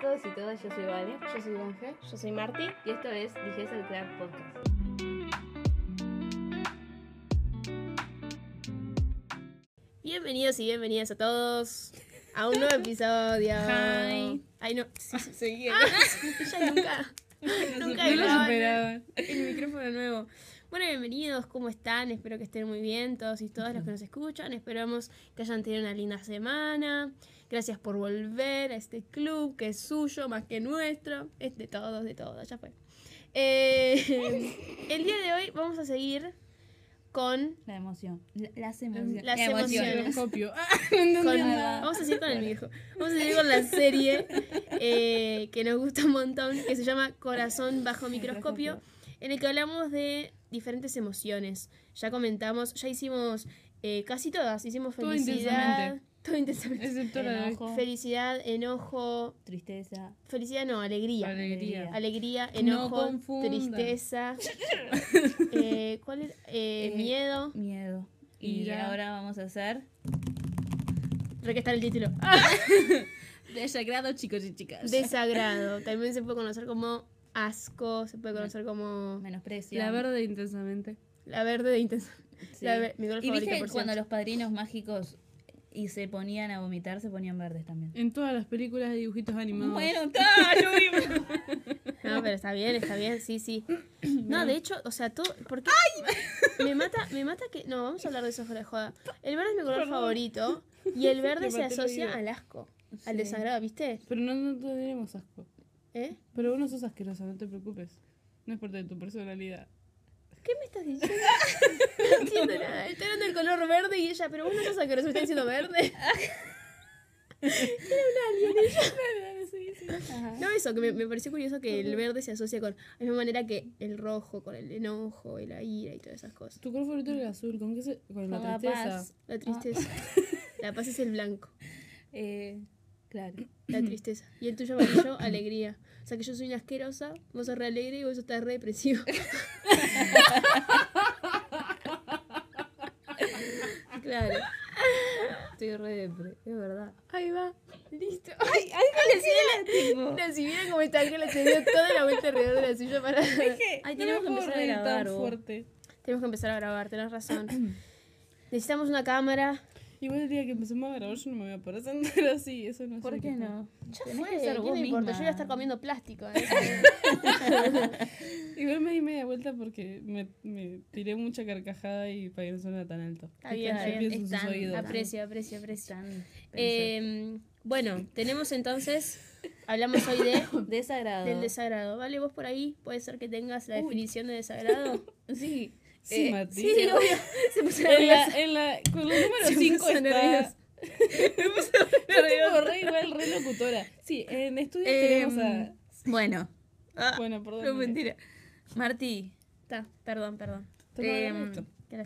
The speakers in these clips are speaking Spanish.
todos y todas, yo soy Vale. Yo soy Ángel. Yo soy Marti. Y esto es Dijese el Crack Podcast. Bienvenidos y bienvenidas a todos a un nuevo episodio. Hi. Ay, no. Sí, sí, Seguí. Ella nunca. nunca no lo grababa superaban. El micrófono nuevo. Bueno, bienvenidos, ¿cómo están? Espero que estén muy bien todos y todas los que nos escuchan. Esperamos que hayan tenido una linda semana. Gracias por volver a este club que es suyo más que nuestro. Es de todos, de todos, ya fue. Eh, el día de hoy vamos a seguir con La emoción. La- las emociones. Las La emoción. emociones. Microscopio. con- nada. vamos a seguir con el viejo. Vamos a seguir con la serie eh, que nos gusta un montón, que se llama Corazón bajo microscopio, en el que hablamos de diferentes emociones. Ya comentamos, ya hicimos eh, casi todas. Hicimos felicidad. Todo intensamente. Excepto la de. Felicidad, enojo, Tristeza. felicidad no, alegría. alegría. Alegría, No enojo, confundan. tristeza, eh, ¿cuál era? Eh, Eh, miedo. Miedo. Y ahora vamos a hacer. Re que está el título. Desagrado, chicos y chicas. Desagrado. También se puede conocer como asco, se puede conocer como Menosprecio. La verde intensamente. la verde de intensa. Sí. La ve- mi color Y favorito, viste por cuando los padrinos mágicos y se ponían a vomitar, se ponían verdes también. En todas las películas de dibujitos animados. Bueno, está, lo vimos. No, pero está bien, está bien, sí, sí. No, de hecho, o sea, todo. ¿Por qué? Me mata, me mata que. No, vamos a hablar de eso fuera de joda. El verde es mi color favorito y el verde se asocia al asco, al desagrado, ¿viste? Pero no, no tenemos asco. ¿Eh? Pero vos no sos asquerosa, no te preocupes. No es parte de tu personalidad. ¿Qué me estás diciendo? No entiendo nada. Estoy hablando del color verde y ella, pero vos no sos asqueroso, me está diciendo verde. No, eso, que me, me pareció curioso que el verde se asocia con la misma manera que el rojo, con el enojo y la ira y todas esas cosas. Tu color favorito era el azul. ¿Con qué se.? Con Con la la tristeza. paz. La tristeza. La paz es el blanco, Eh, claro. la tristeza. Y el tuyo amarillo, alegría. O sea que yo soy una asquerosa, vos sos re alegre y vos estás re depresivo. claro. Estoy re depre, es verdad. Ahí va. Listo. Ay, Ángel. No, si vieron cómo está Ángela, se dio toda la vuelta alrededor de la suya para... Ay, No tenemos que empezar a grabar. Tenemos que empezar a grabar, tenés razón. Necesitamos una cámara. Igual el día que empecemos a grabar yo no me voy a poder sentar así. Eso no es ¿Por qué no? Ya Tenés fue, que ser ¿qué vos me importa? Yo voy a estar comiendo plástico. ¿eh? Igual me di media vuelta porque me, me tiré mucha carcajada y para que no suene tan alto. Está bien, está Yo bien. pienso en sus Están- oídos. Aprecio, aprecio, aprecio. Eh, bueno, tenemos entonces, hablamos hoy de Desagrado. del desagrado. ¿Vale? Vos por ahí puede ser que tengas la definición de desagrado. Sí. Sí, Eh, Mati. Sí, obvio. Se puso En la, en la, con los números Se 5 puso está... nerviosa. Yo tipo re igual, re locutora. Sí, en estudios Eh, tenemos a... Bueno. Bueno, perdón. No, mentira. Martí, Está, perdón, perdón. Eh,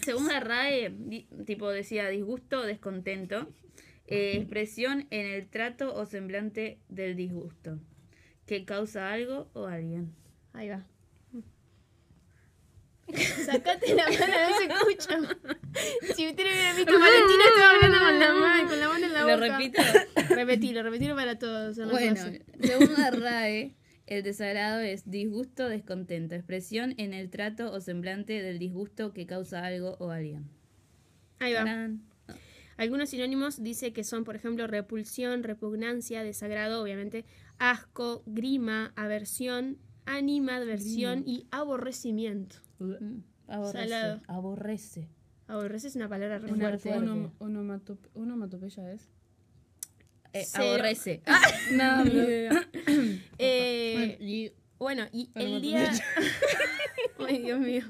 según la RAE, di- tipo decía disgusto o descontento, eh, expresión en el trato o semblante del disgusto, que causa algo o alguien. Ahí va. Sacate la mano, no se escucha. Si ustedes hubieran visto, Valentina estaba hablando con la mano, con la mano en la boca. ¿Lo repito? Repetilo, repetilo para todos. Bueno, según la RAE, el desagrado es disgusto, descontento, expresión en el trato o semblante del disgusto que causa algo o alguien. Ahí va. Tarán. Algunos sinónimos dice que son, por ejemplo, repulsión, repugnancia, desagrado, obviamente, asco, grima, aversión, animadversión y aborrecimiento. Mm, Aborrece. Salado. Aborrece. Aborrece es una palabra re Una fuerte. fuerte. Onom- onomatop- Onomatopeya es. Eh, Cero. aborrece. No, Ni idea. Eh, Y bueno, y el día... Ay, Dios mío.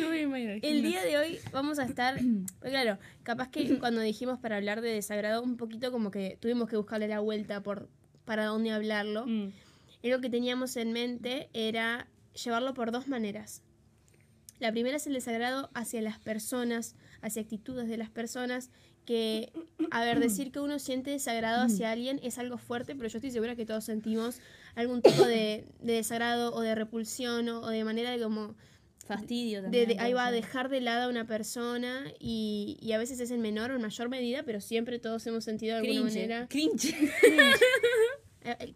no voy a imaginar. El día de hoy vamos a estar, pues claro, capaz que cuando dijimos para hablar de desagrado, un poquito como que tuvimos que buscarle la vuelta por para dónde hablarlo. Mm. Y lo que teníamos en mente era llevarlo por dos maneras. La primera es el desagrado hacia las personas, hacia actitudes de las personas, que, a ver, decir que uno siente desagrado hacia alguien es algo fuerte, pero yo estoy segura que todos sentimos algún tipo de, de desagrado o de repulsión o, o de manera de como Fastidio de, también. de- ahí puede va a dejar de lado a una persona y, y a veces es en menor o en mayor medida, pero siempre todos hemos sentido de alguna Cringe. manera Cringe. Eh,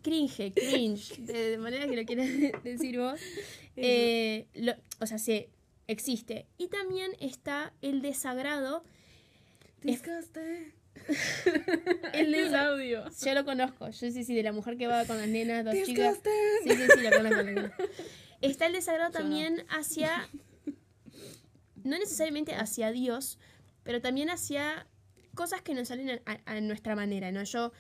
cringe, cringe, de, de manera que lo quieras decir vos. Eh, lo- o sea, se existe. Y también está el desagrado. Disguste. El El desa- audio. Yo lo conozco. Yo sí, sí, de la mujer que va con las nenas, dos chicas. Sí, sí, sí, lo conozco. Está el desagrado Yo no. también hacia. No necesariamente hacia Dios, pero también hacia cosas que nos salen a, a- a nuestra manera, ¿no? Yo.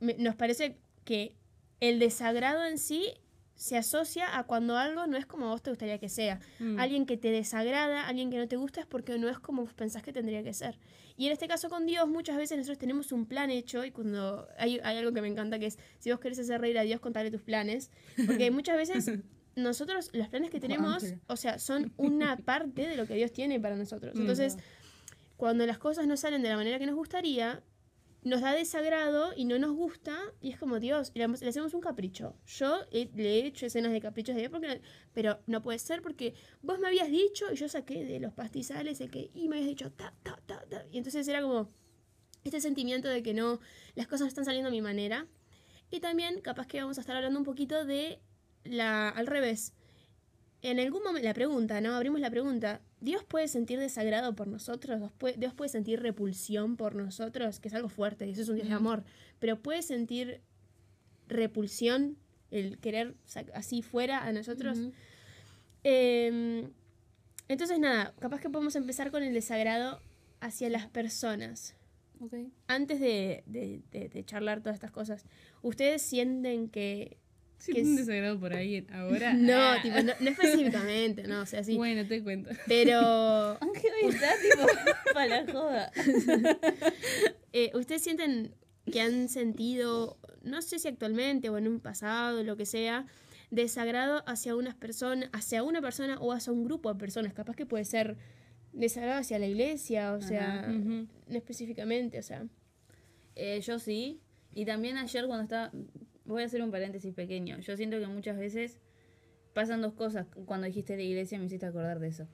Nos parece que el desagrado en sí se asocia a cuando algo no es como a vos te gustaría que sea. Mm. Alguien que te desagrada, alguien que no te gusta es porque no es como pensás que tendría que ser. Y en este caso con Dios, muchas veces nosotros tenemos un plan hecho y cuando hay, hay algo que me encanta que es, si vos querés hacer reír a Dios, contale tus planes. Porque muchas veces nosotros, los planes que tenemos, o sea, son una parte de lo que Dios tiene para nosotros. Mm. Entonces, cuando las cosas no salen de la manera que nos gustaría, nos da desagrado y no nos gusta y es como Dios, le, le hacemos un capricho. Yo he- le he hecho escenas de caprichos de porque, pero no puede ser porque vos me habías dicho y yo saqué de los pastizales el que y me habías dicho ta, ta, ta, ta. Y entonces era como este sentimiento de que no, las cosas no están saliendo a mi manera. Y también capaz que vamos a estar hablando un poquito de la al revés. En algún momento, la pregunta, ¿no? Abrimos la pregunta. ¿Dios puede sentir desagrado por nosotros? ¿Dios puede, sentir repulsión por nosotros? Que es algo fuerte, y eso es un Dios de amor. Pero ¿puede sentir repulsión, el querer así fuera a nosotros? Eh, entonces, nada, capaz que podemos empezar con el desagrado hacia las personas. Antes de, de- de- de charlar todas estas cosas, ¿ustedes sienten que... Sí, que un es- desagrado por ahí ahora. No, Ah. tipo, no, no específicamente, no, o sea, sí. Bueno, te cuento. Pero Ángel hoy está tipo para la joda. eh, ¿ustedes sienten que han sentido, no sé si actualmente o en un pasado, lo que sea, desagrado hacia unas personas, hacia una persona o hacia un grupo de personas? Capaz que puede ser desagrado hacia la iglesia, o sea, Ajá, no específicamente, o sea. Eh, yo sí. Y también ayer cuando estaba... Voy a hacer un paréntesis pequeño. Yo siento que muchas veces pasan dos cosas. Cuando dijiste la iglesia me hiciste acordar de eso.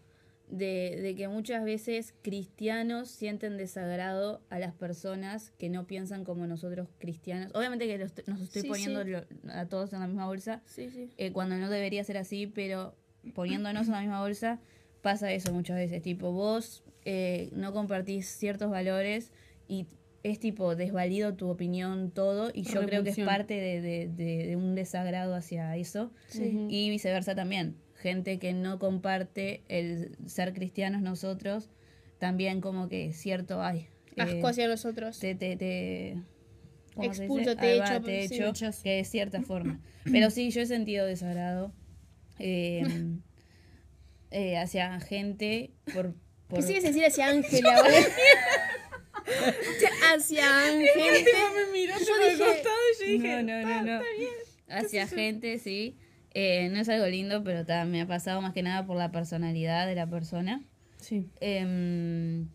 De, de que muchas veces cristianos sienten desagrado a las personas que no piensan como nosotros cristianos. Obviamente que los- nos estoy Sí, poniendo sí. lo- a todos en la misma bolsa, Sí, sí. eh, cuando no debería ser así, pero poniéndonos en la misma bolsa pasa eso muchas veces. Tipo, vos eh, no compartís ciertos valores y es tipo desvalido tu opinión todo y yo creo que es parte de, de- de- de un desagrado hacia eso Sí. y viceversa también. Gente que no comparte el ser cristianos nosotros, también como que cierto hay. eh, Asco hacia nosotros. te, te, te- ¿cómo se Expulso, te Ahí echo, va, por te decir. echo, Rechazo. que de cierta forma. Pero sí, yo he sentido desagrado eh, eh, hacia gente por... por ¿Qué sigues decir hacia Ángela? hacia Ángel. me miró Yo dije- costado y yo dije, no, no, no, no. Hacia gente, sí. Eh, no es algo lindo, pero ta, me ha pasado más que nada por la personalidad de la persona. Sí. Em,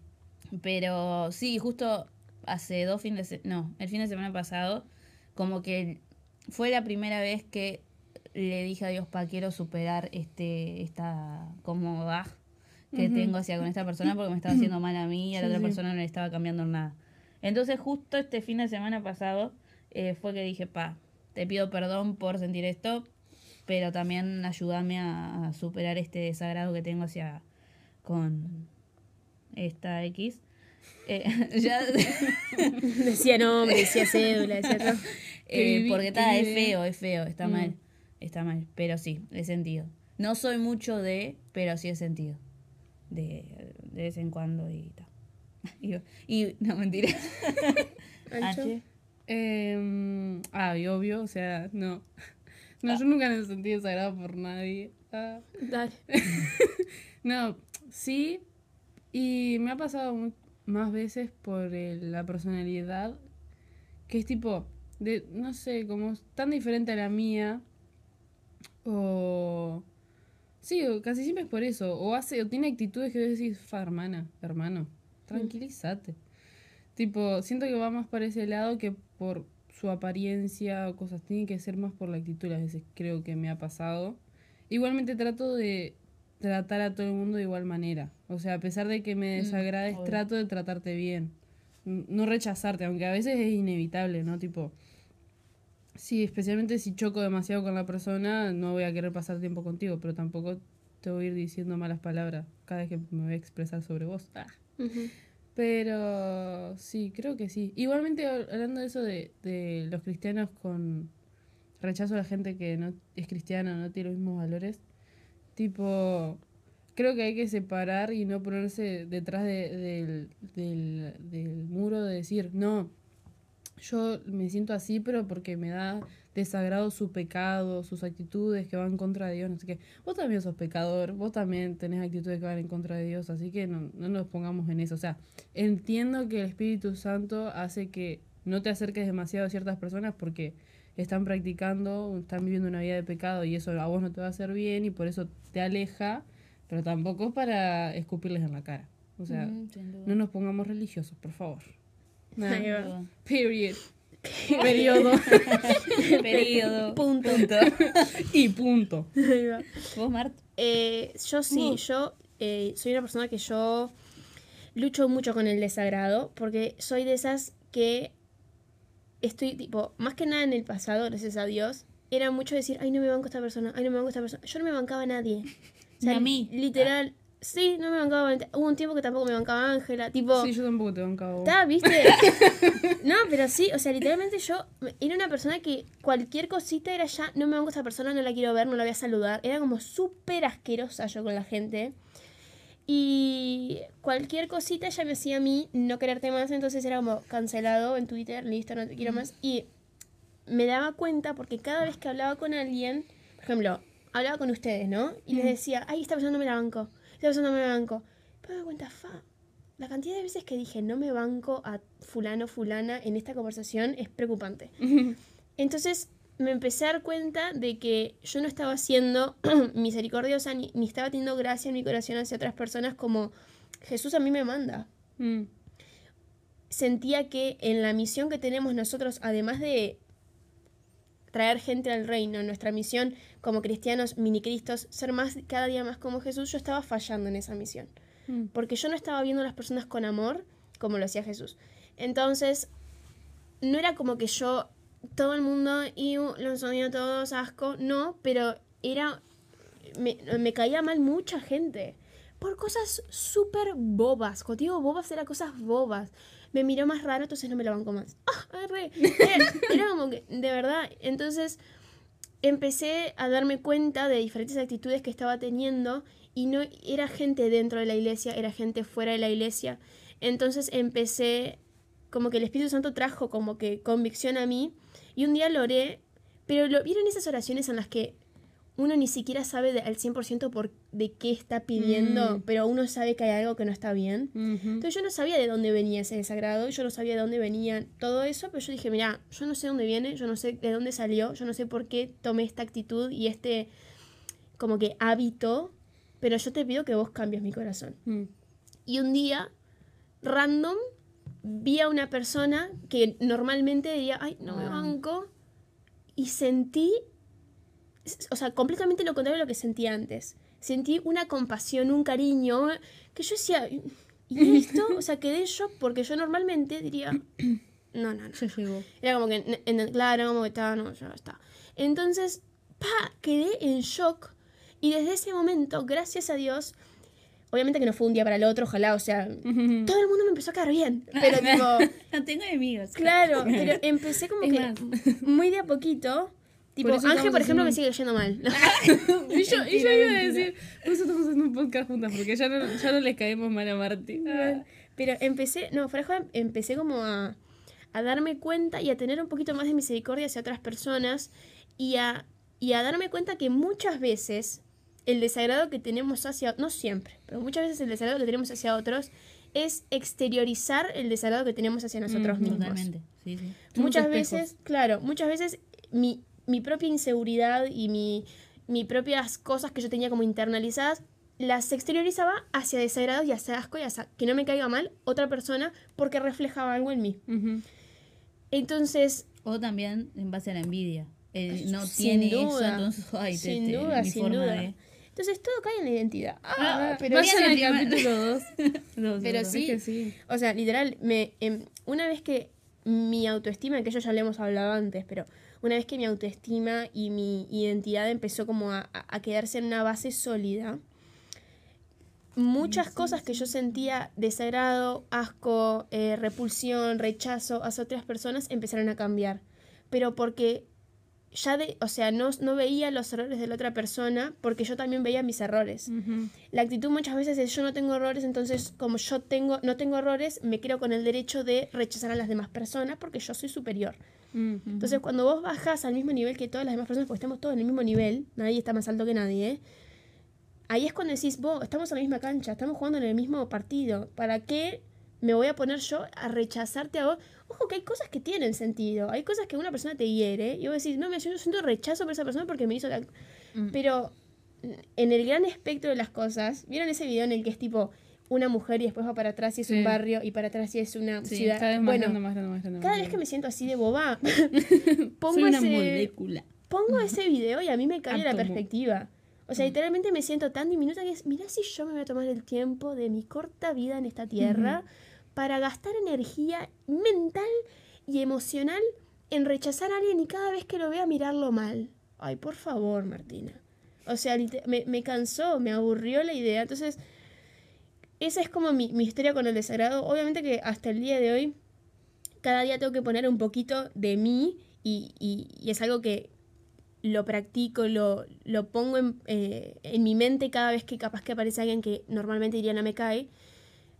pero sí, justo hace dos fines de no, el fin de semana pasado, como que fue la primera vez que le dije a Dios, pa, quiero superar este, esta como baj que Ujú. tengo hacia con esta persona porque me estaba haciendo mal a mí y a la Sí, otra sí. persona no le estaba cambiando nada. Entonces justo este fin de semana pasado eh, fue que dije, pa, te pido perdón por sentir esto, pero también ayúdame a, a superar este desagrado que tengo hacia con esta X. Eh, ya, Decía nombre, decía cédula, decía todo. eh, porque está, es feo, es feo, está Mm. mal, está mal, pero sí, he sentido. No soy mucho de, pero sí he sentido. De, de vez en cuando y tal. Y, y- no, mentira. H. Eh, ah, y obvio, o sea, no. No, yo nunca me sentido desagrado por nadie. Ah. Dale. No, sí. Y me ha pasado más veces por el- la personalidad, que es tipo, de, no sé, como es tan diferente a la mía. O... Sí, casi siempre es por eso. O hace, o tiene actitudes que vos decís, fa, hermana, hermano, tranquilízate. Tipo, siento que va más para ese lado que por su apariencia o cosas. Tiene que ser más por la actitud, a veces creo que me ha pasado. Igualmente trato de tratar a todo el mundo de igual manera. O sea, a pesar de que me desagrades, obvio. trato de tratarte bien. No rechazarte, aunque a veces es inevitable, ¿no? Tipo, sí, especialmente si choco demasiado con la persona, no voy a querer pasar tiempo contigo, pero tampoco te voy a ir diciendo malas palabras cada vez que me voy a expresar sobre vos. Ah. Pero sí, creo que sí. Igualmente, hab- hablando de eso de, de los cristianos con rechazo a la gente que no es cristiana, no tiene los mismos valores, tipo, creo que hay que separar y no ponerse detrás de- del, del, del muro de decir, no, yo me siento así, pero porque me da desagrado su pecado, sus actitudes que van contra de Dios, no sé qué. Vos también sos pecador, vos también tenés actitudes que van en contra de Dios, así que no, no nos pongamos en eso. O sea, entiendo que el Espíritu Santo hace que no te acerques demasiado a ciertas personas porque están practicando, están viviendo una vida de pecado y eso a vos no te va a hacer bien y por eso te aleja, pero tampoco es para escupirles en la cara. O sea, Mm, no nos pongamos religiosos, por favor. Period. Periodo. Periodo. Punto. y punto. ¿Vos, Mart? Eh, yo sí, yo eh, soy una persona que yo lucho mucho con el desagrado porque soy de esas que estoy tipo, más que nada en el pasado, gracias a Dios, era mucho decir, ay, no me banco a esta persona, ay, no me banco a esta persona. Yo no me bancaba a nadie. O a mí. Literal, sí, no me bancaba. Hubo un tiempo que tampoco me bancaba Ángela, tipo... Sí, yo tampoco te banco. Está, ¿viste? no, pero sí, o sea, literalmente yo era una persona que cualquier cosita era ya, no me banco a esta persona, no la quiero ver, no la voy a saludar. Era como súper asquerosa yo con la gente. Y cualquier cosita ya me hacía a mí no quererte más, entonces era como cancelado en Twitter, listo, no te quiero más. Y me daba cuenta porque cada vez que hablaba con alguien, por ejemplo, hablaba con ustedes, ¿no? Y les decía, ay, esta persona no me la banco, esta persona no me banco. Pero me cuenta, fa, la cantidad de veces que dije no me banco a fulano, fulana en esta conversación es preocupante. Entonces me empecé a dar cuenta de que yo no estaba siendo misericordiosa ni, ni estaba teniendo gracia en mi corazón hacia otras personas como Jesús a mí me manda. Mm. Sentía que en la misión que tenemos nosotros, además de traer gente al reino, nuestra misión como cristianos, mini cristos, ser más cada día más como Jesús, yo estaba fallando en esa misión Mm. porque yo no estaba viendo a las personas con amor como lo hacía Jesús. Entonces, no era como que yo, todo el mundo, y los odio todos, asco, no, pero era, me, me caía mal mucha gente. Por cosas súper bobas. Cuando digo bobas, era cosas bobas. Me miró más raro, entonces no me lo banco más. ¡Ah! arre! Era, era como que, de verdad. Entonces, empecé a darme cuenta de diferentes actitudes que estaba teniendo y no era gente dentro de la iglesia, era gente fuera de la iglesia. Entonces empecé, como que el Espíritu Santo trajo como que convicción a mí y un día lo oré, pero lo vieron esas oraciones en las que uno ni siquiera sabe de- al 100% por de qué está pidiendo, Mm. pero uno sabe que hay algo que no está bien. Ujú. Entonces yo no sabía de dónde venía ese desagrado, yo no sabía de dónde venía todo eso, pero yo dije, mira, yo no sé dónde viene, yo no sé de dónde salió, yo no sé por qué tomé esta actitud y este como que hábito, pero yo te pido que vos cambies mi corazón. Mm. Y un día, random, vi a una persona que normalmente diría, ay, no me Ah. banco, y sentí, o sea, completamente lo contrario de lo que sentí antes. Sentí una compasión, un cariño, que yo decía, ¿y esto? O sea, quedé en shock porque yo normalmente diría, no, no, no. Ya llegó. Era como que, en- en- claro, como que estaba, no, ya está. Entonces, pa, quedé en shock. Y desde ese momento, gracias a Dios, obviamente que no fue un día para el otro, ojalá, o sea, todo el mundo me empezó a caer bien. Pero tipo, No tengo enemigos. claro, pero empecé como Es que más. muy de a poquito. Tipo, Por Ángel, por ejemplo, me sigue yendo mal. y, yo, y yo iba a decir, por eso estamos haciendo un podcast juntas, porque ya no, ya no les caemos mal a Marti. Ah. Pero empecé, no, fuera empecé como a, a darme cuenta y a tener un poquito más de misericordia hacia otras personas y a, y a darme cuenta que muchas veces el desagrado que tenemos hacia, no siempre, pero muchas veces el desagrado que tenemos hacia otros es exteriorizar el desagrado que tenemos hacia nosotros mismos. Totalmente. Sí, Muchas espejos. veces, claro, muchas veces mi, mi propia inseguridad y mi, mi propias cosas que yo tenía como internalizadas las exteriorizaba hacia desagrados y hacia asco y hacia que no me caiga mal otra persona porque reflejaba algo en mí. Entonces, O también en base a la envidia. No Sin tiene eso, duda. entonces, ay, te- Sin te- duda, mi sin forma duda. de... Entonces todo cae en la identidad. Ah, Ah, pero vayan al Bien, el primer- capítulo 2. Pero sí. que sí. O sea, literal, me, em, una vez que mi autoestima, que eso ya le hemos hablado antes, pero una vez que mi autoestima y mi identidad empezó como a, quedarse en una base sólida, muchas cosas que yo sentía desagrado, asco, eh, repulsión, rechazo hacia otras personas empezaron a cambiar. Pero porque ya de, o sea, no, no veía los errores de la otra persona porque yo también veía mis errores. La actitud muchas veces es yo no tengo errores, entonces como yo tengo, no tengo errores, me creo con el derecho de rechazar a las demás personas porque yo soy superior. Entonces cuando vos bajas al mismo nivel que todas las demás personas, porque estamos todos en el mismo nivel, nadie está más alto que nadie, ¿eh? ahí es cuando decís, vos, estamos en la misma cancha, estamos jugando en el mismo partido, ¿para qué me voy a poner yo a rechazarte a vos? Ojo que hay cosas que tienen sentido, hay cosas que una persona te hiere y vos decís, no, me yo siento rechazo por esa persona porque me hizo la... Mm. Pero en el gran espectro de las cosas, ¿vieron ese video en el que es tipo una mujer y después va para atrás y es Sí. un barrio y para atrás y es una Sí, ciudad? Cada vez más bueno, grande, más grande, más grande. cada vez que me siento así de boba, pongo, Soy una ese, molécula. pongo ese video y a mí me cambia la perspectiva. O Mm. sea, literalmente me siento tan diminuta que es, mirá si yo me voy a tomar el tiempo de mi corta vida en esta tierra para gastar energía mental y emocional en rechazar a alguien y cada vez que lo vea mirarlo mal. Ay, por favor, Martina. O sea, me, me cansó, me aburrió la idea. Entonces, esa es como mi, mi historia con el desagrado. Obviamente que hasta el día de hoy, cada día tengo que poner un poquito de mí y, y- y es algo que lo practico, lo, lo pongo en, eh, en mi mente cada vez que capaz que aparece alguien que normalmente diría no me cae.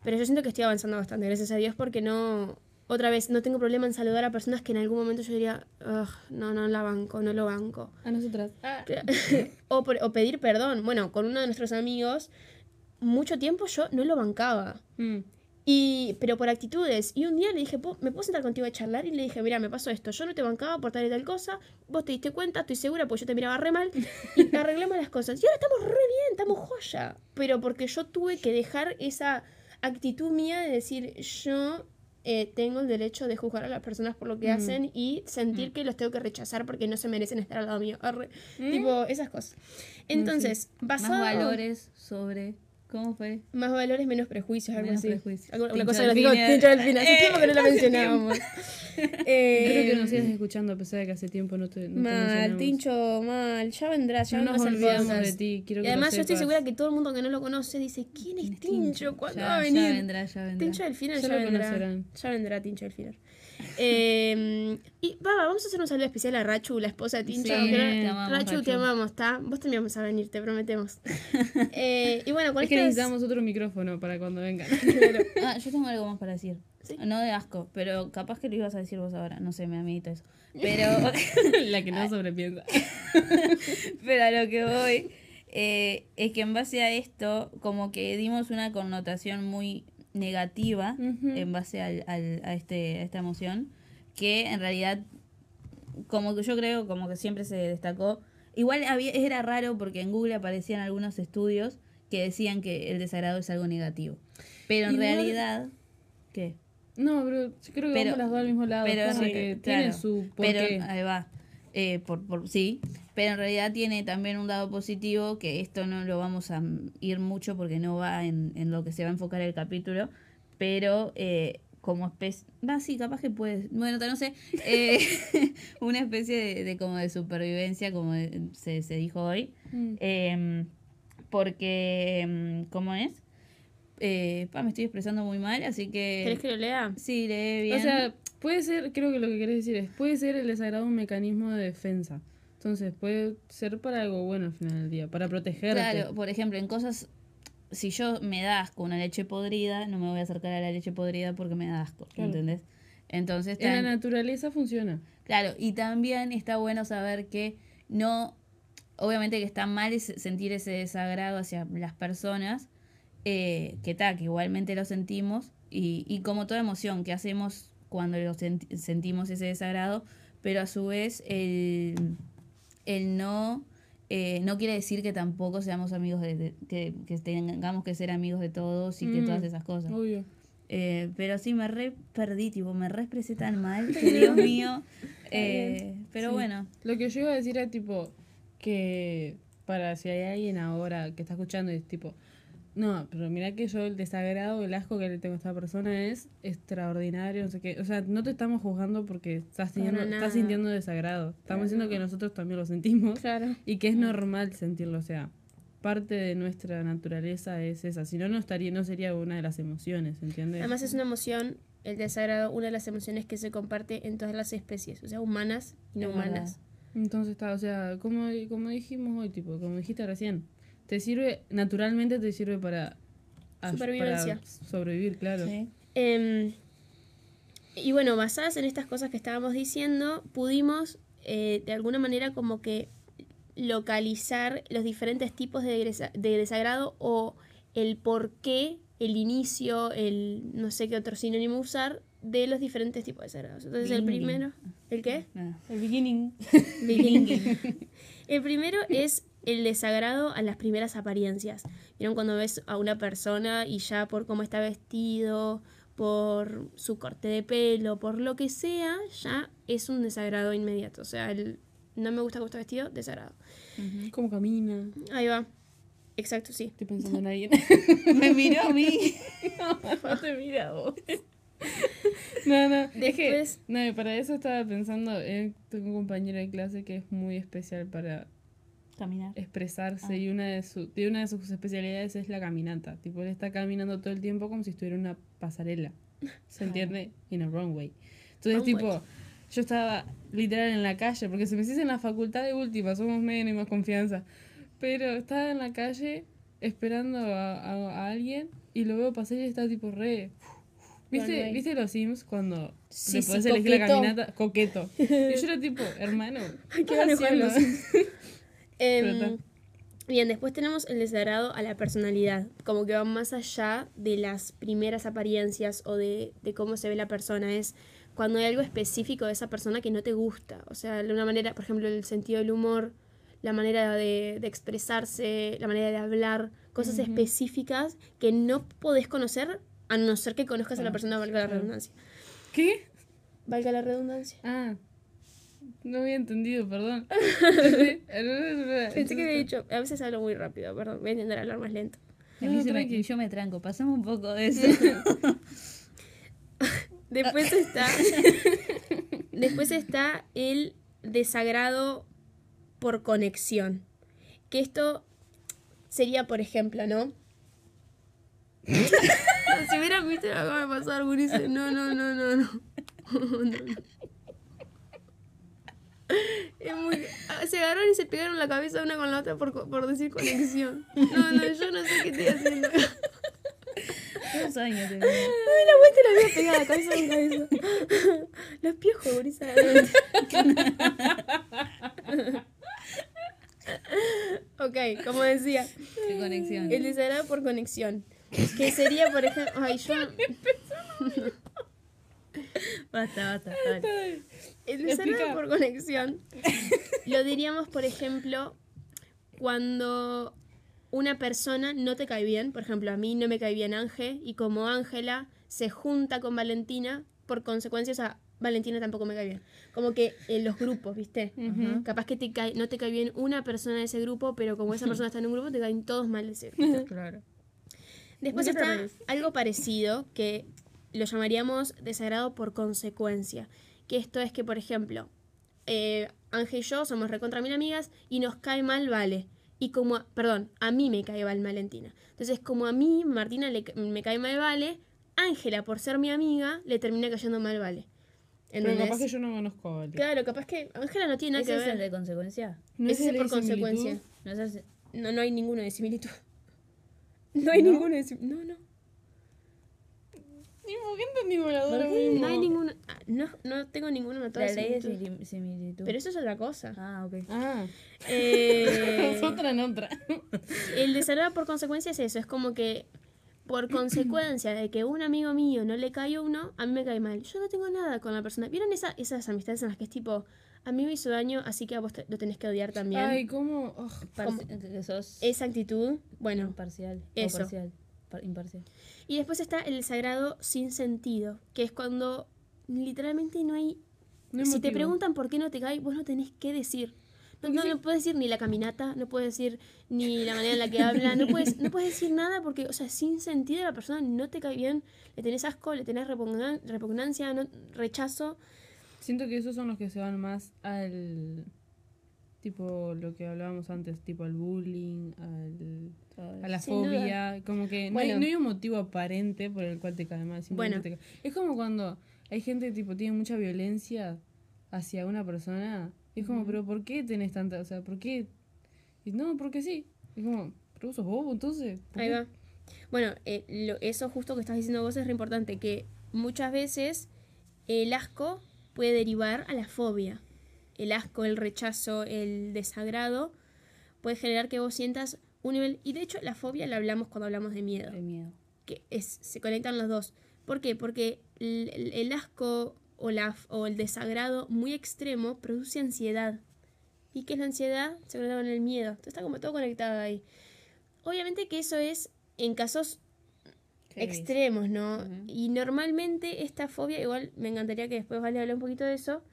Pero yo siento que estoy avanzando bastante, gracias a Dios, porque no, otra vez, no tengo problema en saludar a personas que en algún momento yo diría, "Ugh, no, no la banco, no lo banco. A nosotras. o, por- o pedir perdón. Bueno, con uno de nuestros amigos, mucho tiempo yo no lo bancaba. Mm. Y, pero por actitudes. Y un día le dije, "¿Puedo- ¿me puedo sentar contigo a charlar? Y le dije, mira, me pasó esto. Yo no te bancaba por tal y tal cosa. Vos te diste cuenta, estoy segura, porque yo te miraba re mal. Y arreglamos las cosas. Y ahora estamos re bien, estamos joya. Pero porque yo tuve que dejar esa actitud mía de decir, yo eh, tengo el derecho de juzgar a las personas por lo que Mm. hacen y sentir que los tengo que rechazar porque no se merecen estar al lado mío. Arre. ¿Mm? Tipo, esas cosas. Entonces, Más basado... valores sobre. ¿Cómo fue? Más valores, menos prejuicios, algo Menos así. prejuicios. Algo- una cosa que nos. Tincho del Finer. Hace Eh, tiempo que no hace mencionábamos. Eh, que nos sigas escuchando a pesar de que hace tiempo no te, no Mal. Tincho, mal. Ya vendrá, ya No nos olvidamos cosas. de ti. Quiero Y que además yo estoy segura que todo el mundo que no lo conoce dice, ¿quién es Tincho? ¿Cuándo Ya- va a Ya venir? vendrá, ya vendrá. Tincho del Finer Ya ya, vendrá. conocerán. Ya vendrá Tincho del Finer. Eh, y Baba, vamos a hacer un saludo especial a Rachu, la esposa de Tincho. Sí, te amamos, Rachu, te amamos, ¿está? Vos también vamos a venir, te prometemos. Eh, y bueno, con Es necesitamos otro micrófono para cuando vengan. Claro. Ah, yo tengo algo más para decir. ¿Sí? No de asco, pero capaz que lo ibas a decir vos ahora. No sé, mi amiguito eso. Pero, La que no sobrepiensa. pero a lo que voy eh, es que en base a esto, como que dimos una connotación muy negativa en base al, al- a, este, a esta emoción, que en realidad, como que yo creo, como que siempre se destacó. Igual había, era raro porque en Google aparecían algunos estudios que decían que el desagrado es algo negativo. Pero en realidad, ¿qué? No, pero yo creo que Pero- vamos las dos al mismo lado. pero sí, que claro. tiene su Pero ahí va. Eh, por, por, sí, pero en realidad tiene también un lado positivo que esto no lo vamos a ir mucho porque no va en, en lo que se va a enfocar el capítulo, pero eh, como especie, va, sí, capaz que puede, bueno, no sé, eh, una especie de, de como de supervivencia, como de- se, se dijo hoy, Mm. Porque, em, ¿cómo es? Eh, pa, me estoy expresando muy mal, así que... ¿Querés que lo lea? Sí, lee bien. O sea, puede ser, creo que lo que querés decir es, puede ser el desagrado un mecanismo de defensa. Entonces, puede ser para algo bueno al final del día, para protegerte. Claro, por ejemplo, en cosas, si yo me da asco una leche podrida, no me voy a acercar a la leche podrida porque me da asco, Claro. ¿entendés? Entonces, En la naturaleza funciona. claro, y también está bueno saber que no, obviamente que está mal es- sentir ese desagrado hacia las personas, eh, que tal, que igualmente lo sentimos, y, y como toda emoción que hacemos cuando lo senti- sentimos ese desagrado, pero a su vez el, el no eh, no quiere decir que tampoco seamos amigos de, de- que, que tengamos que ser amigos de todos y que Mm, todas esas cosas. Obvio. Eh, pero sí me re perdí, tipo, me re expresé tan mal, que Dios mío. Eh, pero Sí. bueno, Lo que yo iba a decir era tipo que para si hay alguien ahora que está escuchando y es tipo, no, pero mira que yo el desagrado, el asco que le tengo a esta persona es extraordinario, no sé qué. O sea, no te estamos juzgando porque estás, Para estás sintiendo desagrado. Estamos diciendo que nosotros también lo sentimos Claro. y que es normal sentirlo. O sea, parte de nuestra naturaleza es esa. Si no, no, estaría, no sería una de las emociones, ¿entiendes? Además es una emoción, el desagrado, una de las emociones que se comparte en todas las especies, o sea, humanas y no humanas. Entonces está, o sea, como, como dijimos hoy, tipo, como dijiste recién, te sirve, naturalmente te sirve para, ay- Supervivencia. para sobrevivir, claro. Sí. Em, y bueno, basadas en estas cosas que estábamos diciendo, pudimos eh, de alguna manera como que localizar los diferentes tipos de, de desagrado o el por qué, el inicio, el no sé qué otro sinónimo usar de los diferentes tipos de desagrados. Entonces el Beginning. primero, ¿el qué? Ah. El beginning. El primero es el desagrado a las primeras apariencias. ¿Vieron cuando ves a una persona y ya por cómo está vestido, por su corte de pelo, por lo que sea, ya es un desagrado inmediato? O sea, el no me gusta cómo está vestido, desagrado. ¿Cómo camina? Ahí va. Exacto, sí. Estoy pensando en alguien. Me miró a mí. no te mira vos. No, no. Es que, Después- no, para eso estaba pensando, eh, tengo un compañero de clase que es muy especial para Caminar. expresarse Ah. y una de, su, de una de sus especialidades es la caminata. Tipo, él está caminando todo el tiempo como si estuviera en una pasarela. ¿Se entiende? In a wrong way. Entonces, tipo, yo estaba literal en la calle, porque si me hiciese en la facultad de última, somos menos y más confianza. Pero estaba en la calle esperando a, a- a alguien y lo veo pasar y está tipo re... ¿Viste. ¿Viste los Sims cuando Sí, le sí, podés elegir la caminata? Coqueto. Y yo era tipo, hermano, qué ¿qué ganas estás de jugar a los haciendo? Em, bien, después tenemos el desagrado a la personalidad, como que va más allá de las primeras apariencias o de, de cómo se ve la persona. Es cuando hay algo específico de esa persona que no te gusta. O sea, de una manera, por ejemplo, el sentido del humor, la manera de, de expresarse, la manera de hablar, cosas específicas que no podés conocer a no ser que conozcas a la persona, valga la claro. redundancia. ¿Qué? Valga la redundancia. Ah, no había entendido, perdón. Pensé que había dicho, a veces hablo muy rápido, perdón, voy a intentar hablar más lento. A mí No, se me- tranqui. yo me tranco. Pasamos un poco de eso. Después está. después está el desagrado por conexión. Que esto sería, por ejemplo, ¿no? Si hubieran visto lo que acaba de pasar, Gurice, no, no, no, no, no. Muy... ah, Se agarraron y se pegaron la cabeza una con la otra por, por decir conexión. No, no, yo no sé qué estoy haciendo. Dos años tenía. Ay, la vuelta la había pegado cabeza con cabeza. Los piojos, Gurisa. ok, como decía, Qué conexión. el desagrado por conexión. Que sería, por ejemplo. Ay, yo. Basta, basta. El por conexión lo diríamos, por ejemplo, cuando una persona no te cae bien. Por ejemplo, a mí no me cae bien Ángel y como Ángela se junta con Valentina, por consecuencia, o sea, Valentina tampoco me cae bien. Como que en los grupos, ¿viste? Capaz que te cae, no te cae bien una persona de ese grupo, pero como esa persona está en un grupo, te caen todos mal de ese grupo. Claro. Después está algo parecido que lo llamaríamos desagrado por consecuencia. Que esto es que, por ejemplo, eh, Ángel y yo somos recontra mil amigas y nos cae mal Vale. Y como, a- perdón, a mí me cae mal Valentina. Entonces, como a mí, Martina, le, me cae mal Vale, Ángela, por ser mi amiga, le termina cayendo mal Vale. Pero capaz que yo no conozco a Vale. Claro, capaz que Ángela no tiene nada ¿Ese que es el ver. de consecuencia? ¿No Ese es el por consecuencia. No es ese- No, no hay ninguno de similitud. No hay ¿No? ninguno. No, no. ¿Y por qué entendimos las dos ¿Por lo qué? mismo? No hay ninguno. ah, No, no tengo ninguno anotado. La de ley de similitud. simili- similitud. Pero eso es otra cosa. Ah, ok. Ah, Eh, nosotras en otra. el desagrado por consecuencia es eso. Es como que por consecuencia de que un amigo mío no le cae uno, a mí me cae mal. Yo no tengo nada con la persona. ¿Vieron esa- esas amistades en las que es tipo, a mí me hizo daño, así que a vos te- lo tenés que odiar también? Ay, ¿cómo? Que sos Esa actitud, bueno. imparcial. eso. O parcial. Par- imparcial. Y después está el desagrado sin sentido, que es cuando literalmente no hay No hay si te preguntan por qué no te cae, vos no tenés que decir. No, no, no puedes decir ni la caminata, no puedes decir ni la manera en la que habla, no puedes, no puedes decir nada porque, o sea, sin sentido la persona no te cae bien, le tenés asco, le tenés repugnan- repugnancia, no, rechazo. Siento que esos son los que se van más al. Tipo lo que hablábamos antes, tipo al bullying, al, a la Sin duda. fobia. Como que no, hay, no hay un motivo aparente por el cual te cae mal. Bueno. te cae- Es como cuando hay gente que tipo, tiene mucha violencia hacia una persona. Es como, pero ¿por qué tenés tanta.? O sea, ¿por qué? Y no, porque sí. Es como, pero vos sos bobo, entonces. ¿por Ahí va. Bueno, eh, lo- eso justo que estás diciendo vos es re importante, que muchas veces el asco puede derivar a la fobia. El asco, el rechazo, el desagrado puede generar que vos sientas un nivel... Y de hecho la fobia la hablamos cuando hablamos de miedo. De miedo. que es, se conectan los dos. ¿Por qué? Porque el, el- el asco o, la, o el desagrado muy extremo produce ansiedad. ¿Y qué es la ansiedad? Se conecta con el miedo. Entonces está como todo conectado ahí. Obviamente que eso es en casos. Extremos, ¿no? Y normalmente esta fobia, igual me encantaría que después Vale hable un poquito de eso.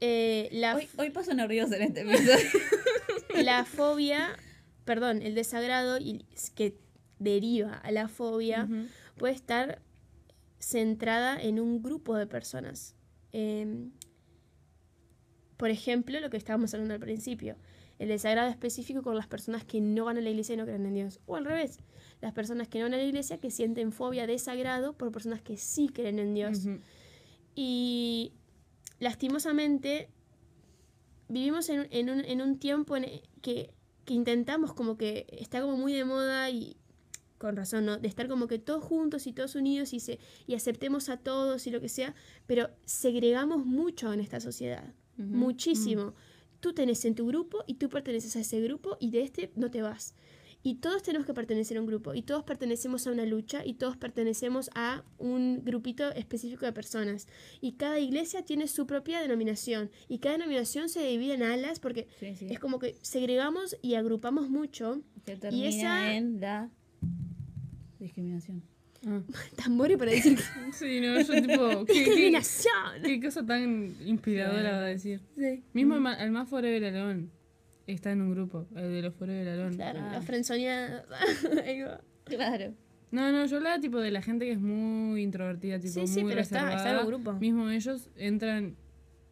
eh, la, Hoy, hoy paso nerviosa en este episodio. la fobia, perdón, el desagrado y que deriva a la fobia puede estar centrada en un grupo de personas. Em, por ejemplo, lo que estábamos hablando al principio, el desagrado específico con las personas que no van a la iglesia y no creen en Dios. O al revés, las personas que no van a la iglesia que sienten fobia, desagrado por personas que sí creen en Dios. Y lastimosamente vivimos en, un- en un, en un tiempo en que, que intentamos como que está como muy de moda y con razón, ¿no? De estar como que todos juntos y todos unidos y, se, y aceptemos a todos y lo que sea, pero segregamos mucho en esta sociedad, muchísimo. Tú tenés en tu grupo y tú perteneces a ese grupo y de este no te vas. Y todos tenemos que pertenecer a un grupo y todos pertenecemos a una lucha y todos pertenecemos a un grupito específico de personas. Y cada iglesia tiene su propia denominación y cada denominación se divide en alas porque Sí, sí. es como que segregamos y agrupamos mucho. Que termina esa- en la discriminación. Ah. Tambores para decir que Sí, no, yo tipo. ¿qué, qué, discriminación. qué cosa tan inspiradora va a decir. Sí. Mismo ma- el más Forever Alone está en un grupo, el de los Forever Alone. Claro, Ah. Ahí va. Claro. No, no, yo hablaba tipo de la gente que es muy introvertida, tipo Sí, sí, muy pero está- está en un grupo. Mismo ellos entran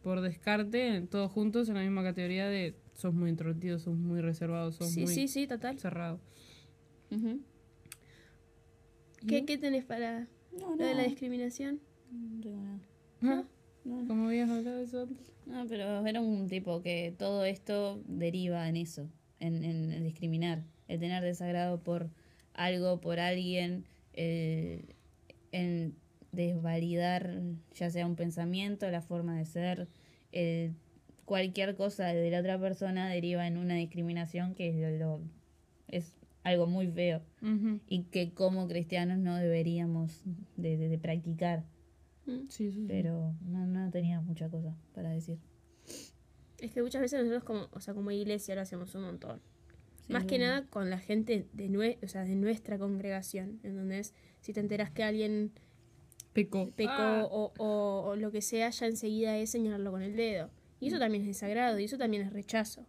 por descarte, todos juntos en la misma categoría de sos muy introvertido, sos muy reservado, sos Sí, muy sí, sí, total. cerrado. ¿Qué, ¿Qué tenés para No, lo de la no. discriminación? No. ¿Ah? No, ¿Cómo habías hablado de eso antes? No, pero era un tipo que todo esto deriva en eso, en, en, en discriminar, el tener desagrado por algo, por alguien, el- en desvalidar ya sea un pensamiento, la forma de ser, el- cualquier cosa de la otra persona deriva en una discriminación que es, lo- es algo muy feo y que como cristianos no deberíamos de, de- de practicar. Sí, sí, sí. pero no, no tenía mucha cosa para decir. Es que muchas veces nosotros como, o sea, como iglesia lo hacemos un montón. Sí, Más que bueno. nada con la gente de, nue o sea, de nuestra congregación. ¿Entendés? Si te enteras que alguien Pecó. pecó Ah. o, o- o lo que sea, ya enseguida es señalarlo con el dedo. Y eso también es desagrado y eso también es rechazo.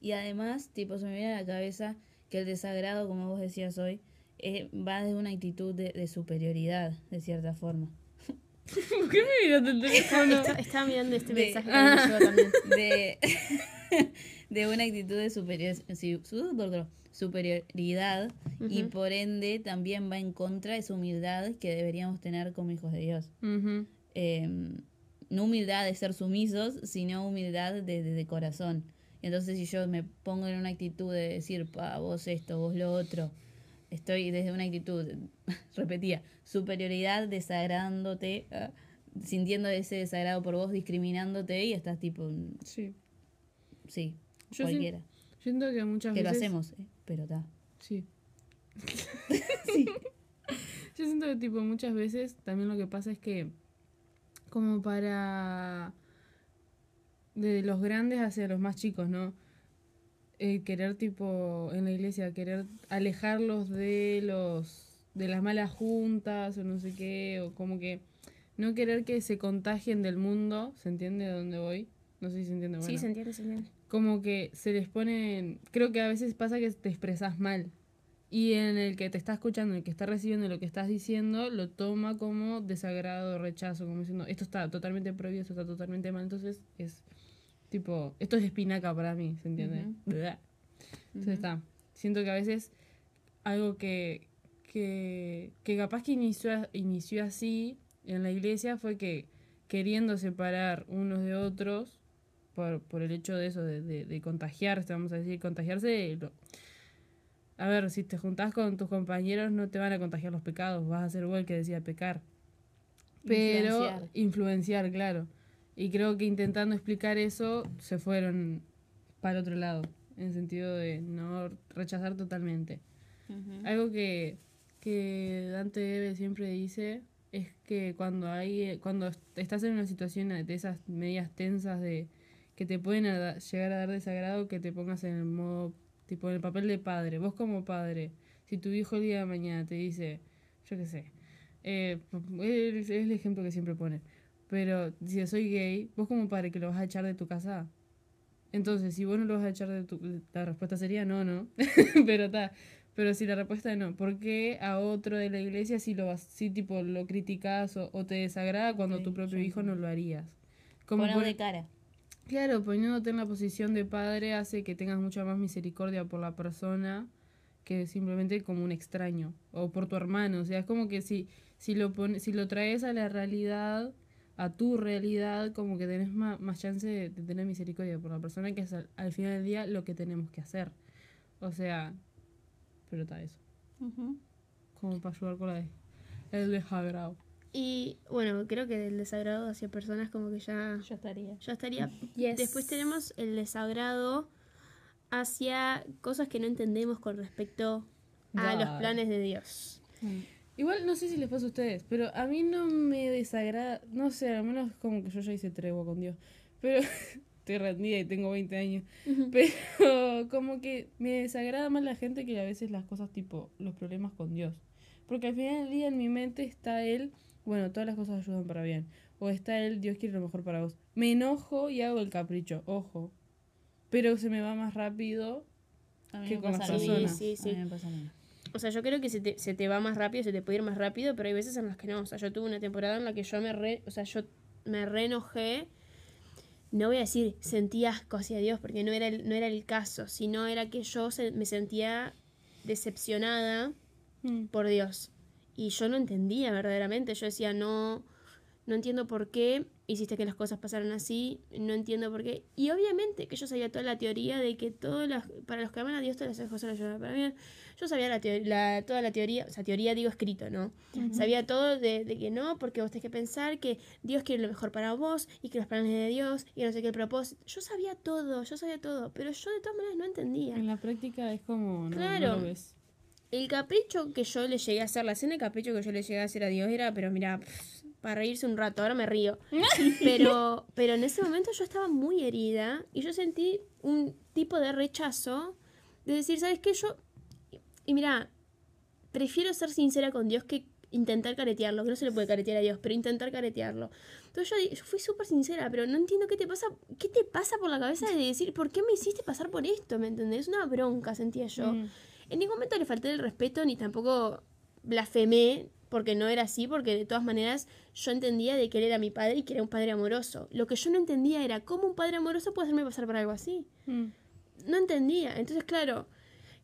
Y además, tipo, se me viene a la cabeza que el desagrado, como vos decías hoy, eh, va de una actitud de, de superioridad, de cierta forma. ¿Por qué me miraste el teléfono? Estaba, estaba mirando este De- mensaje que me llegó también. De, de una actitud de superior, sí, su- superioridad y por ende también va en contra de esa humildad que deberíamos tener como hijos de Dios. Eh, no humildad de ser sumisos, sino humildad de, de- de corazón. Entonces si yo me pongo en una actitud de decir, pa, vos esto, vos lo otro, estoy desde una actitud, repetía, superioridad, desagradándote, ah, sintiendo ese desagrado por vos, discriminándote y estás tipo, mm, Sí. sí, Yo sí- cualquiera. Siento que muchas que lo veces... hacemos, eh, pero está. Sí. Yo siento que tipo muchas veces también lo que pasa es que como para de los grandes hacia los más chicos, ¿no? Eh, querer tipo en la iglesia, querer alejarlos de los de las malas juntas o no sé qué, o como que no querer que se contagien del mundo, ¿se entiende de dónde voy? No sé si se entiende. Sí, bueno. se entiende, se entiende. como que se les pone, creo que a veces pasa que te expresas mal y en el que te está escuchando, el que está recibiendo lo que estás diciendo, lo toma como desagrado, rechazo, como diciendo, esto está totalmente prohibido, esto está totalmente mal, entonces es tipo, esto es espinaca para mí, ¿se entiende? Blah. Entonces está, siento que a veces algo que, que, que capaz que inició, inició así en la iglesia fue que queriendo separar unos de otros, por, por el hecho de eso, de, de, de contagiarse, vamos a decir, contagiarse. lo- A ver, si te juntás con tus compañeros no te van a contagiar los pecados, vas a ser el que decía pecar. Pero Influenciar. influenciar, claro. Y creo que intentando explicar eso, se fueron para otro lado, en el sentido de no rechazar totalmente. Algo que, que Dante Eve siempre dice es que cuando hay cuando estás en una situación de esas medias tensas de que te pueden a llegar a dar desagrado que te pongas en el modo tipo en el papel de padre vos como padre si tu hijo el día de mañana te dice yo qué sé eh, es, es el ejemplo que siempre pone pero dice soy gay vos como padre que lo vas a echar de tu casa entonces si vos no lo vas a echar de tu la respuesta sería no no pero está pero si la respuesta es no, ¿por qué a otro de la iglesia si lo vas, si tipo lo criticas o, o te desagrada cuando tu propio hijo no lo harías? Como por- de cara. claro, poniéndote en la posición de padre hace que tengas mucha más misericordia por la persona que simplemente como un extraño o por tu hermano, o sea, es como que si si lo pone, si lo traes a la realidad, a tu realidad, como que tenés más, más chance de, de tener misericordia por la persona que es al, al final del día lo que tenemos que hacer. O sea, pero está eso Ujú. como para ayudar con la de, el desagrado. Y bueno, creo que del desagrado hacia personas como que ya, Yo estaría. ya estaría. Yes. Después tenemos el desagrado hacia cosas que no entendemos con respecto a los planes de Dios. Igual no sé si les pasa a ustedes, pero a mí no me desagrada, no sé, al menos como que yo ya hice tregua con Dios, pero estoy rendida y tengo 20 años, pero como que me desagrada más la gente que a veces las cosas tipo los problemas con Dios, porque al final del día en mi mente está Él, bueno, todas las cosas ayudan para bien, o está Él, Dios quiere lo mejor para vos. Me enojo y hago el capricho, ojo, pero se me va más rápido A mí que me con pasa las personas. Sí, sí. A mí me pasa. O sea, yo creo que se te, se te va más rápido, se te puede ir más rápido, pero hay veces en las que no. O sea, yo tuve una temporada en la que yo me re, o sea, yo me re enojé. No voy a decir sentí asco hacia Dios, porque no era el, no era el caso, sino era que yo se- me sentía decepcionada Mm. por Dios. Y yo no entendía verdaderamente. Yo decía, no, no entiendo por qué hiciste que las cosas pasaran así, no entiendo por qué. Y obviamente que yo sabía toda la teoría de que todas las, para los que aman a Dios todas las cosas las ayudan para bien. Yo sabía la la- toda la teoría, o sea, teoría digo escrito, ¿no? Sabía todo de, de que no, porque vos tenés que pensar que Dios quiere lo mejor para vos y que los planes de Dios y que no sé qué el propósito. Yo sabía todo, yo sabía todo, pero yo de todas maneras no entendía. En la práctica es como, no, Claro. no lo ves. El capricho que yo le llegué a hacer, la cena de capricho que yo le llegué a hacer a Dios era, pero mira, pff, para reírse un rato, ahora me río. pero, pero en ese momento yo estaba muy herida y yo sentí un tipo de rechazo de decir, ¿sabes qué? Yo, y, mira, prefiero ser sincera con Dios que intentar caretearlo, que no se le puede caretear a Dios, pero intentar caretearlo. Entonces yo fui súper sincera, pero no entiendo qué te pasa, qué te pasa por la cabeza de decir, ¿por qué me hiciste pasar por esto? ¿Me entendés? Una bronca sentía yo. Mm. En ningún momento le falté el respeto ni tampoco blasfemé porque no era así, porque de todas maneras yo entendía de que él era mi padre y que era un padre amoroso. Lo que yo no entendía era cómo un padre amoroso puede hacerme pasar por algo así. Mm. No entendía. Entonces, claro,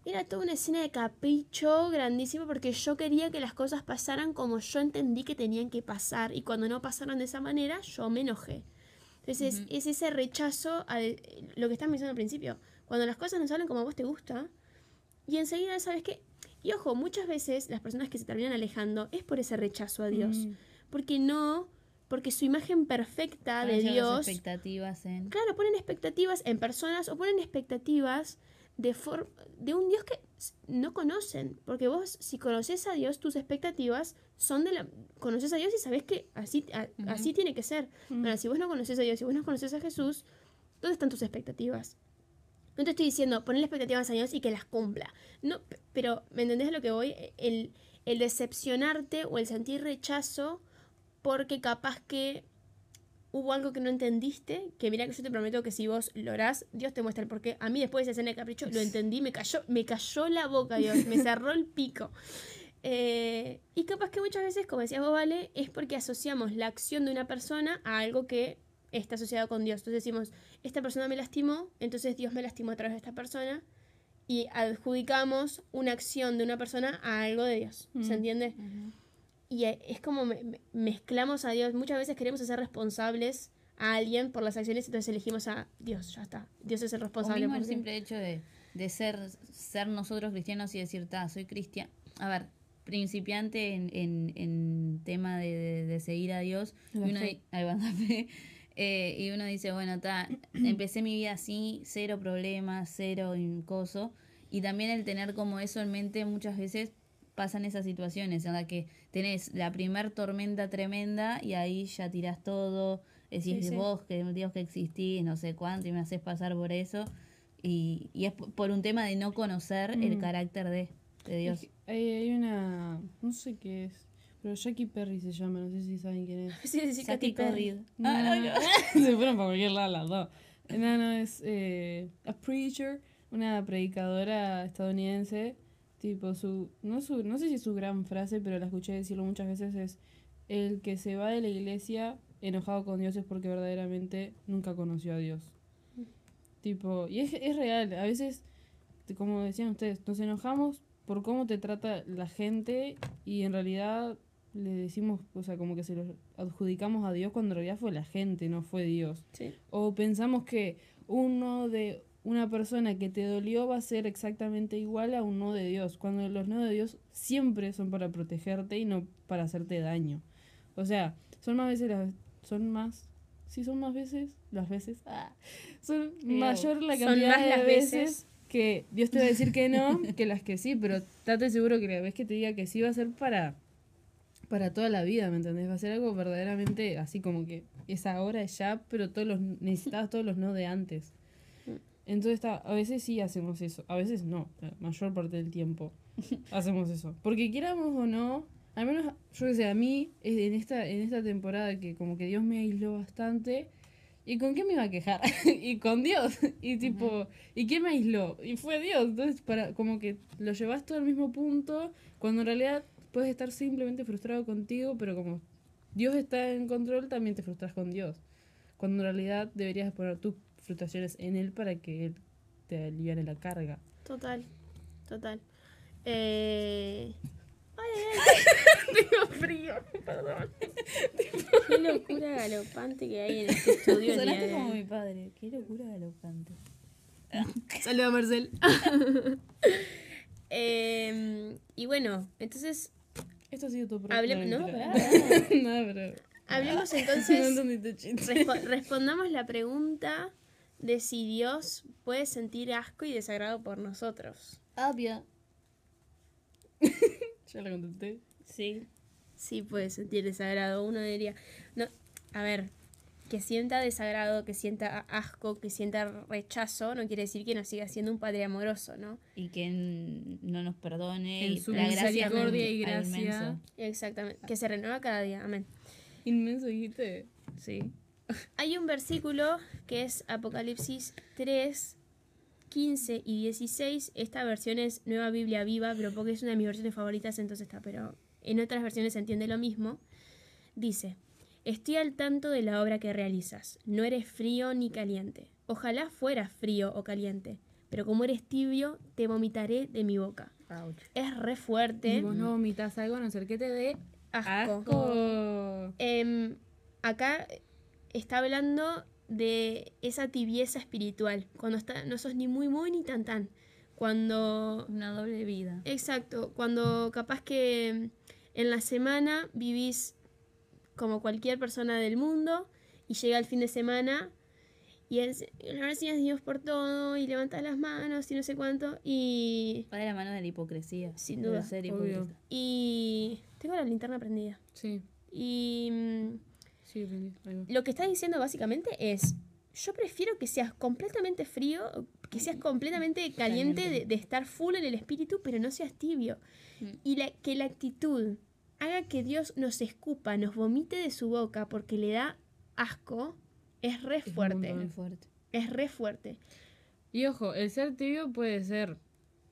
era toda una escena de capricho grandísimo porque yo quería que las cosas pasaran como yo entendí que tenían que pasar y cuando no pasaron de esa manera, yo me enojé. Entonces, es ese rechazo a lo que estás mencionando al principio. Cuando las cosas no salen como a vos te gusta, y enseguida, ¿sabes qué? Y ojo, muchas veces las personas que se terminan alejando es por ese rechazo a Dios. Mm. Porque no, porque su imagen perfecta de Dios. expectativas en. Claro, ponen expectativas en personas o ponen expectativas de, for- de un Dios que no conocen. Porque vos, si conoces a Dios, tus expectativas son de la. Conoces a Dios y sabes que así, a- así tiene que ser. Ahora, si vos no conoces a Dios, si vos no conoces a Jesús, ¿dónde están tus expectativas? No te estoy diciendo ponerle expectativas a Dios y que las cumpla. No, pero ¿me entendés a lo que voy? El, el decepcionarte o el sentir rechazo porque capaz que hubo algo que no entendiste, que mira que yo te prometo que si vos lo harás, Dios te muestra el porqué. A mí después de esa escena de capricho lo entendí, me cayó, me cayó la boca, Dios, me cerró el pico. Eh, y capaz que muchas veces, como decías vos, Vale, es porque asociamos la acción de una persona a algo que está asociado con Dios. Entonces decimos, esta persona me lastimó, entonces Dios me lastimó a través de esta persona. Y adjudicamos una acción de una persona a algo de Dios. ¿Se entiende? Y eh, es como me- me- mezclamos a Dios. Muchas veces queremos hacer responsables a alguien por las acciones, entonces elegimos a Dios, ya está. Dios es el O responsable. mismo el simple hecho de, de ser, ser nosotros cristianos y decir, ta, soy cristiano. A ver, principiante en, en, en tema de, de- de seguir a Dios. Y La fe. di- ahí va, la fe. Eh, y uno dice, bueno, ta, empecé mi vida así, cero problemas, cero in- coso. Y también el tener como eso en mente muchas veces pasan esas situaciones en las que tenés la primer tormenta tremenda y ahí ya tirás todo, decís Sí, sí. vos que Dios que existís, no sé cuánto, y me haces pasar por eso. Y, y es por un tema de no conocer el Mm. carácter de, de Dios. Hay, hay una. No sé qué es. Pero Jackie Perry se llama, no sé si saben quién es. Sí, sí, sí, Katy Perry. Corrid. No, Ah, no, no. se fueron para cualquier lado las dos. No, no, es eh, a preacher, una predicadora estadounidense. Tipo, su no, su. no sé si es su gran frase, pero la escuché decirlo muchas veces: es el que se va de la iglesia enojado con Dios es porque verdaderamente nunca conoció a Dios. Tipo, y es, es real, a veces, como decían ustedes, nos enojamos por cómo te trata la gente y en realidad le decimos, o sea, como que se lo adjudicamos a Dios cuando en realidad fue la gente, no fue Dios. Sí. O pensamos que uno de una persona que te dolió va a ser exactamente igual a un no de Dios, cuando los no de Dios siempre son para protegerte y no para hacerte daño. O sea, son más veces las son más sí son más veces las veces ah, son mayor la Son cantidad más de las veces, veces. que Dios te va a decir que no que las que sí, pero estate seguro que la vez que te diga que sí va a ser para para toda la vida, ¿me entendés? Va a ser algo verdaderamente así como que es ahora, es ya, pero todos los necesitabas todos los no de antes. Entonces está, a veces sí hacemos eso, a veces no, la mayor parte del tiempo hacemos eso. Porque quieramos o no, al menos yo que sé, a mí en esta, en esta temporada que como que Dios me aisló bastante. ¿Y con qué me iba a quejar? y con Dios. Y tipo, ¿y qué me aisló? Y fue Dios. Entonces, para, como que lo llevas todo al mismo punto, cuando en realidad puedes estar simplemente frustrado contigo, pero como Dios está en control, también te frustras con Dios. Cuando en realidad deberías poner tus frustraciones en Él para que Él te aliviane la carga. Total, total. Eh... Ay, ay, ay. Tengo frío, perdón. Qué locura galopante que hay en este estudio. Sonaste de como mi padre. Qué locura galopante. Saluda Marcel. Em, y bueno, entonces Esto ha sido tu Hable- no, pará, no, pero... hablemos entonces, respo- respondamos la pregunta de si Dios puede sentir asco y desagrado por nosotros. Obvio. Ya lo contesté. Sí. Sí puede sentir desagrado, uno diría. No, a ver, que sienta desagrado, que sienta asco, que sienta rechazo, no quiere decir que no siga siendo un padre amoroso, ¿no? Y que no nos perdone. En y su la gracia misericordia y gracia. Exactamente. Que se renueva cada día. Amén. Inmenso dijiste. Sí. Hay un versículo que es Apocalipsis 3, 15 y 16. Esta versión es Nueva Biblia Viva, pero porque es una de mis versiones favoritas, entonces está, pero en otras versiones se entiende lo mismo. Dice, estoy al tanto de la obra que realizas. No eres frío ni caliente. Ojalá fueras frío o caliente, pero como eres tibio, te vomitaré de mi boca. Ouch. Es re fuerte. Y vos no vomitas algo a no ser que te dé Asco. asco. Em, acá está hablando de esa tibieza espiritual, cuando está, no sos ni muy muy ni tan tan. Cuando, Una doble vida. exacto, cuando capaz que en la semana vivís como cualquier persona del mundo y llega el fin de semana y es, gracias a Dios por todo y levantás las manos y no sé cuánto y, Va de la mano de la hipocresía. Sin duda, ser obvio. hipócrita. y tengo la linterna prendida. Sí, Y mm, sí, vení, ahí va. lo que está diciendo básicamente es, yo prefiero que seas completamente frío, que seas completamente caliente de, de estar full en el espíritu, pero no seas tibio. Mm. Y la, que la actitud haga que Dios nos escupa, nos vomite de su boca, porque le da asco es re. Muy fuerte. Es re fuerte. Y ojo, el ser tibio puede ser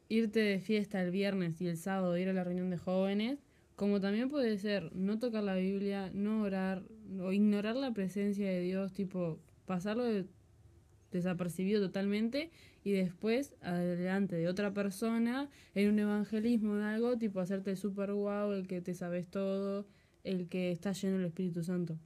irte de fiesta el viernes y el sábado ir a la reunión de jóvenes, como también puede ser no tocar la Biblia, no orar o ignorar la presencia de Dios, tipo pasarlo de- desapercibido totalmente y después adelante de otra persona en un evangelismo en algo, tipo hacerte super guau, el que te sabes todo, el que está lleno del Espíritu Santo.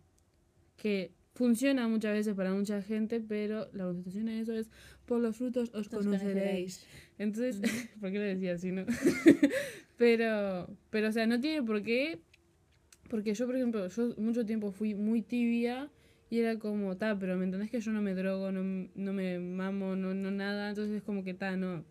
Que funciona muchas veces para mucha gente, pero la contestación a eso es por los frutos os conoceréis. Entonces, ¿por qué lo decía así, no? pero, pero, o sea, no tiene por qué. Porque yo, por ejemplo, yo mucho tiempo fui muy tibia y era como, ta, pero me entendés que yo no me drogo, no, no me mamo, no, no nada. Entonces es como que, ta, no,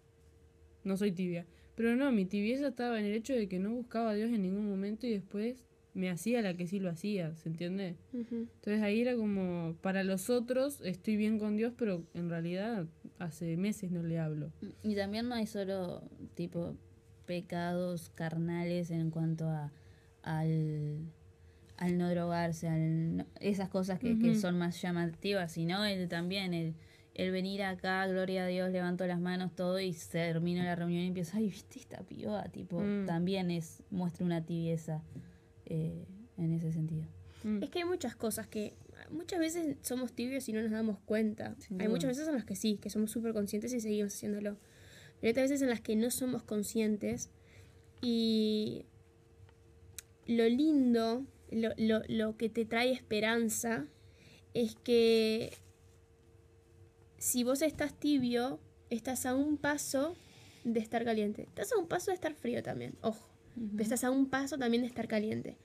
no soy tibia. Pero no, mi tibieza estaba en el hecho de que no buscaba a Dios en ningún momento y después me hacía la que sí lo hacía, ¿se entiende? Entonces ahí era como, para los otros estoy bien con Dios, pero en realidad hace meses no le hablo. Y también no hay solo tipo pecados carnales en cuanto a al, al no drogarse, al no- esas cosas que, que Ujú. son más llamativas, sino el también el, el venir acá, gloria a Dios, levanto las manos todo y termino la reunión y empiezo, ay, viste esta piba, tipo, Mm. también es, muestra una tibieza eh, en ese sentido. Mm. Es que hay muchas cosas que muchas veces somos tibios y no nos damos cuenta. Hay muchas veces en las que sí, que somos súper conscientes y seguimos haciéndolo. Pero hay otras veces en las que no somos conscientes y lo lindo, lo, lo, lo que te trae esperanza es que si vos estás tibio, estás a un paso de estar caliente. Estás a un paso de estar frío también, ojo. Pero estás a un paso también de estar caliente.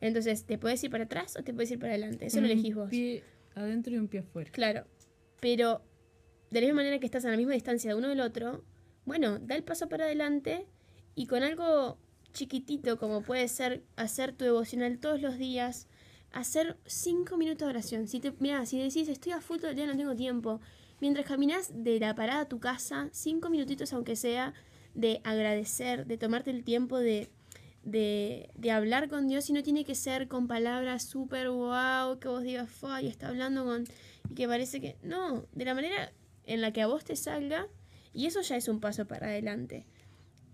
Entonces, te puedes ir para atrás o te puedes ir para adelante. Eso lo Un elegís vos. pie adentro y un pie afuera. Claro. Pero de la misma manera que estás a la misma distancia de uno del otro, bueno, da el paso para adelante y con algo chiquitito como puede ser hacer tu devocional todos los días, hacer cinco minutos de oración. Si te, mira, si decís estoy a full todo el día, no tengo tiempo. Mientras caminas de la parada a tu casa, cinco minutitos aunque sea, de agradecer, de tomarte el tiempo de, de, de hablar con Dios y no tiene que ser con palabras súper wow, que vos digas, y está hablando con... y que parece que... No, de la manera en la que a vos te salga, y eso ya es un paso para adelante.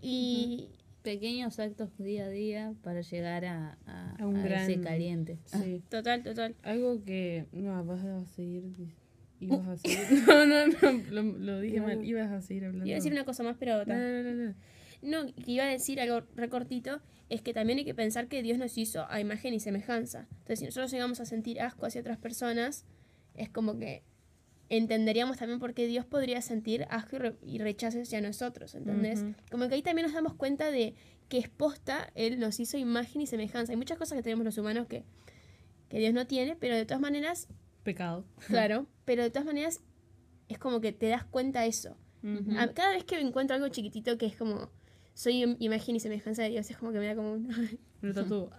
Y... Pequeños actos día a día para llegar a, a, A un a ese gran- caliente. Sí. Total, total. Algo que. No, vas a seguir. Uh. Ibas a seguir. No, no, no. Lo, lo dije No. mal. Ibas a seguir hablando. Iba a decir una cosa más, pero... No, no, no, no. No, que iba a decir algo recortito, es que también hay que pensar que Dios nos hizo a imagen y semejanza. Entonces, si nosotros llegamos a sentir asco hacia otras personas, es como que entenderíamos también por qué Dios podría sentir asco y, re- y rechazo hacia nosotros, ¿entendés? Ujú. Como que ahí también nos damos cuenta de que es posta, Él nos hizo imagen y semejanza. Hay muchas cosas que tenemos los humanos que, que Dios no tiene, pero de todas maneras, Pecado. claro, pero de todas maneras es como que te das cuenta de eso. Ujú. A- Cada vez que encuentro algo chiquitito que es como soy im- imagen y semejanza de Dios, es como que me da como un...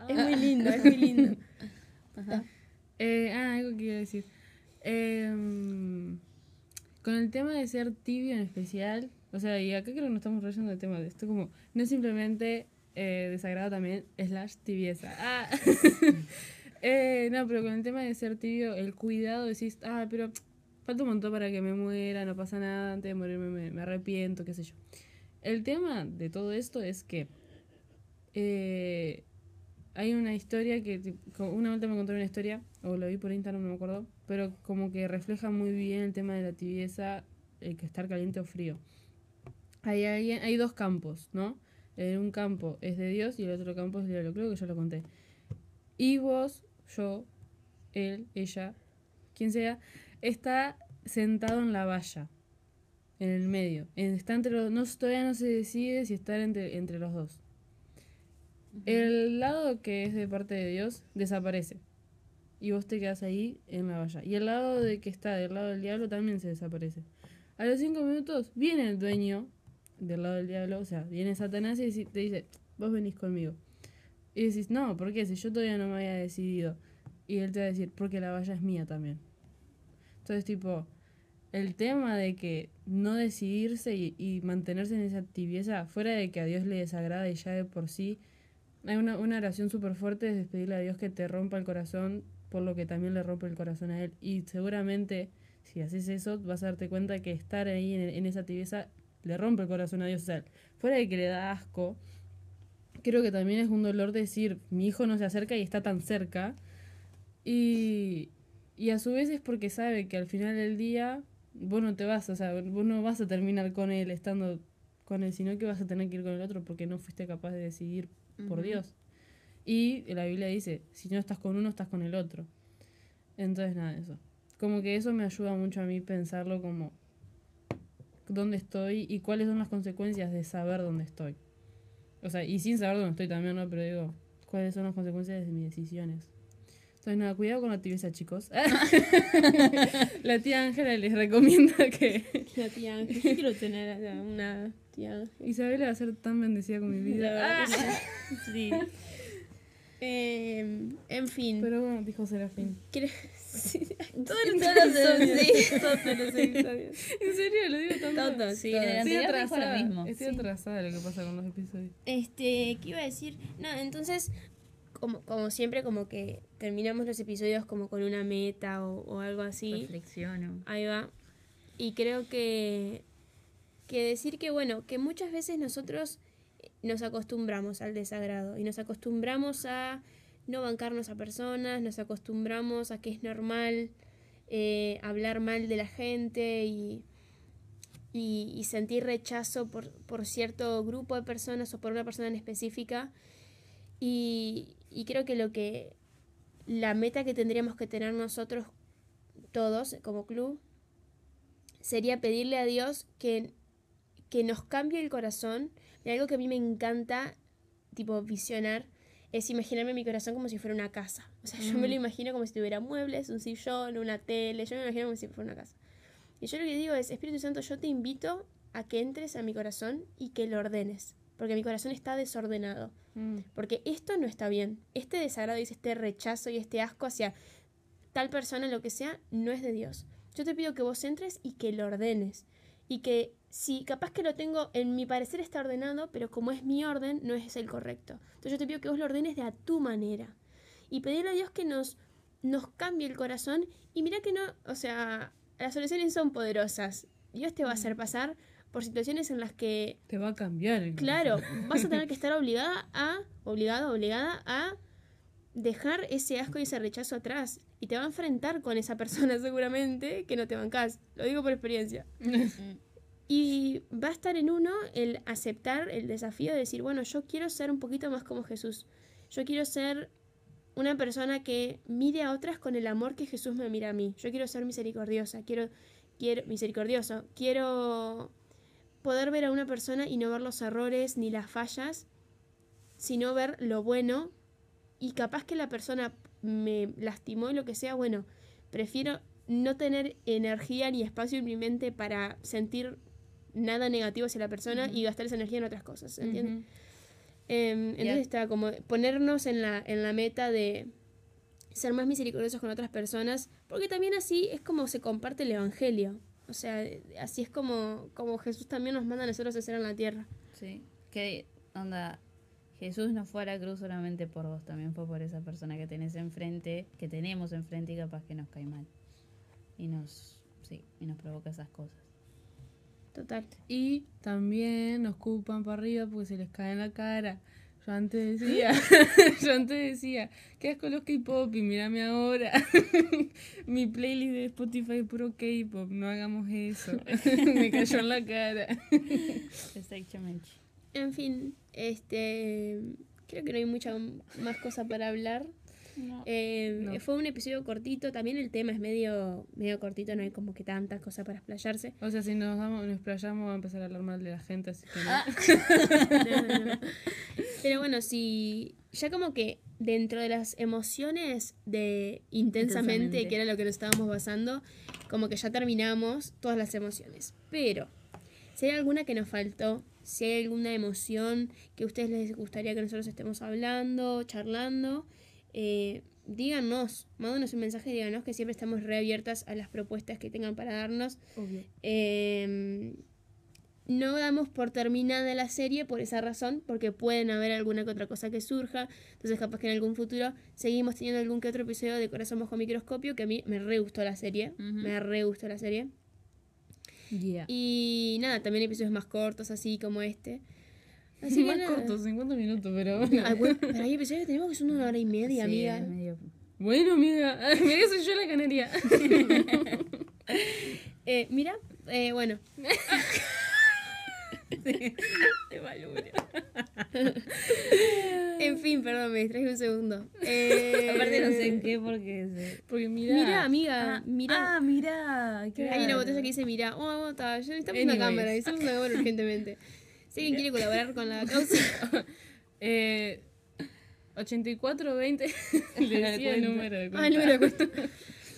Es muy lindo, es muy lindo. Ajá. Eh, ah, algo que iba a decir. Em, con el tema de ser tibio en especial, o sea, y acá creo que no estamos rayando el tema de esto, como, no simplemente eh, desagrado también, slash tibieza. Ah. Eh, no, pero con el tema de ser tibio, el cuidado, decís, ah, pero falta un montón para que me muera, no pasa nada, antes de morirme me, me arrepiento, qué sé yo. El tema de todo esto es que eh, hay una historia que, una vuelta me contaron una historia, o lo vi por Instagram, no me acuerdo, pero como que refleja muy bien el tema de la tibieza, el que estar caliente o frío. Hay, hay dos campos, ¿no? En un campo es de Dios y el otro campo es de diablo, creo que ya lo conté. Y vos, yo, él, ella, quien sea, está sentado en la valla, en el medio. Está entre los, no, todavía no se decide si estar entre, entre los dos. El lado que es de parte de Dios desaparece. Y vos te quedas ahí en la valla. Y el lado de que está del lado del diablo también se desaparece. A los cinco minutos viene el dueño del lado del diablo, o sea, viene Satanás y te dice, vos venís conmigo. Y decís, no, ¿por qué? Si yo todavía no me había decidido. Y él te va a decir, porque la valla es mía también. Entonces, tipo, el tema de que no decidirse y, y mantenerse en esa tibieza, fuera de que a Dios le desagrada y ya de por sí, hay una, una oración súper fuerte de pedirle a Dios que te rompa el corazón por lo que también le rompe el corazón a él. Y seguramente, si haces eso, vas a darte cuenta que estar ahí en, esa tibieza le rompe el corazón a Dios. O fuera de que le da asco, creo que también es un dolor decir, mi hijo no se acerca y está tan cerca. Y, y a su vez es porque sabe que al final del día vos no te vas, o sea, vos no vas a terminar con él estando con él, sino que vas a tener que ir con el otro porque no fuiste capaz de decidir por. Dios. Y la Biblia dice, si no estás con uno, estás con el otro. Entonces, nada, eso. Como que eso me ayuda mucho a mí pensarlo como dónde estoy y cuáles son las consecuencias de saber dónde estoy. O sea, y sin saber dónde estoy también, ¿no? Pero digo, cuáles son las consecuencias de mis decisiones. Entonces, nada, cuidado con la tibieza, chicos. la tía Ángela les recomienda que La tía Ángel. Yo quiero tener a una tía Ángel. Isabela va a ser tan bendecida con mi vida. Ah. sí. Eh, en fin. Pero bueno, dijo Serafín. Sí. Todos los sí. Todos los episodios. En serio, lo digo tanto. Todos, sí, Todos. Estoy atrasada. lo mismo. Estoy atrasada de lo que pasa con los episodios. Este, ¿qué iba a decir? No, entonces, como, como siempre, como que terminamos los episodios como con una meta o, o algo así. Reflexiono. Ahí va. Y creo que, que decir que, bueno, que muchas veces nosotros nos acostumbramos al desagrado y nos acostumbramos a no bancarnos a personas, nos acostumbramos a que es normal eh, hablar mal de la gente y, y, y sentir rechazo por, por cierto grupo de personas o por una persona en específica. Y, y creo que lo que la meta que tendríamos que tener nosotros todos como club sería pedirle a Dios que, que nos cambie el corazón. Y algo que a mí me encanta, tipo, visionar, es imaginarme mi corazón como si fuera una casa. O sea, yo me lo imagino como si tuviera muebles, un sillón, una tele. Yo me lo imagino como si fuera una casa. Y yo lo que digo es, Espíritu Santo, yo te invito a que entres a mi corazón y que lo ordenes. Porque mi corazón está desordenado. Mm. Porque esto no está bien. Este desagrado y este rechazo y este asco hacia tal persona, lo que sea, no es de Dios. Yo te pido que vos entres y que lo ordenes. Y que si capaz que lo tengo, en mi parecer está ordenado, pero como es mi orden, no es el correcto. Entonces yo te pido que vos lo ordenes de a tu manera. Y pedirle a Dios que nos, nos cambie el corazón. Y mira que no, o sea, las soluciones son poderosas. Dios te va a hacer pasar por situaciones en las que Te va a cambiar el Claro, vas a tener que estar obligada a, obligado, obligada a dejar ese asco y ese rechazo atrás. Y te va a enfrentar con esa persona seguramente que no te bancas. Lo digo por experiencia. Y va a estar en uno el aceptar el desafío de decir, bueno, yo quiero ser un poquito más como Jesús. Yo quiero ser una persona que mire a otras con el amor que Jesús me mira a mí. Yo quiero ser misericordiosa, quiero, quiero misericordioso, quiero poder ver a una persona y no ver los errores ni las fallas, sino ver lo bueno y capaz que la persona me lastimó y lo que sea, bueno, prefiero no tener energía ni espacio en mi mente para sentir nada negativo hacia la persona y gastar esa energía en otras cosas, ¿entiendes? Em, entonces está como ponernos en la, en la meta de ser más misericordiosos con otras personas, porque también así es como se comparte el Evangelio. O sea, así es como, como Jesús también nos manda a nosotros a hacer en la tierra. Sí. Que onda, Jesús no fue a la cruz solamente por vos, también fue por esa persona que tenés enfrente, que tenemos enfrente y capaz que nos cae mal. Y nos, sí, y nos provoca esas cosas. Total. Y también nos culpan para arriba porque se les cae en la cara. Yo antes decía, yo antes decía, ¿qué asco los K-pop? Y mírame ahora. Mi playlist de Spotify es puro K-pop, no hagamos eso. Me cayó en la cara. Exactamente. En fin, este creo que no hay mucha más cosa para hablar. Eh, No. Fue un episodio cortito, también el tema es medio, medio cortito, no hay como que tanta cosa para explayarse. O sea, si nos, damos, nos playamos va a empezar a hablar mal de la gente, así que no. Ah. No, no. Pero bueno, si ya como que dentro de las emociones de intensamente, Intensamente. que era lo que nos estábamos basando, como que ya terminamos todas las emociones. Pero si hay alguna que nos faltó, si hay alguna emoción que a ustedes les gustaría que nosotros estemos hablando, charlando, eh, díganos, mándanos un mensaje díganos que siempre estamos reabiertas a las propuestas que tengan para darnos. Obvio. Eh, no damos por terminada la serie por esa razón, porque pueden haber alguna que otra cosa que surja. Entonces, capaz que en algún futuro seguimos teniendo algún que otro episodio de Corazón bajo microscopio, que a mí me re gustó la serie. Me re gustó la serie. Yeah. Y nada, también episodios más cortos, así como este. Así que Más nada. corto, 50 minutos, pero bueno. Ay, bueno, pero hay episodios que tenemos que son una hora y media, Sí, amiga. medio- Bueno, amiga, mira que soy yo la canaria. Eh, mira, eh, bueno. en fin, perdón, me distraje un segundo. Eh, Aparte no sé en qué porque se... Porque mira. Mira, amiga, Ah, mira. Ah, mira. Hay una botella que dice mira. Oh, está, ya necesitamos una Anyways. cámara, necesitamos una cámara urgentemente. Si alguien quiere colaborar con la causa. Eh, 8420. Le decía el cuenta. número de Ah, el cuenta. número de cuenta.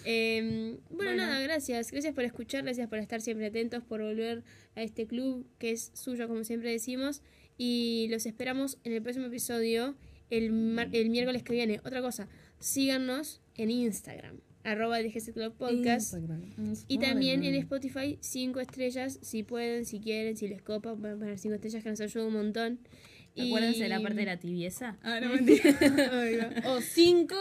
Eh, bueno, nada, gracias. Gracias por escuchar, gracias por estar siempre atentos, por volver a este club que es suyo, como siempre decimos. Y los esperamos en el próximo episodio, el miércoles que viene. Otra cosa, síganos en Instagram, arroba DGC Club Podcast. Instagram. Y también en Spotify, 5 estrellas, si pueden, si quieren, si les copa, pueden poner 5 estrellas que nos ayuda un montón. Y- Acuérdense de la parte de la tibieza. Ah, no mentira. O 5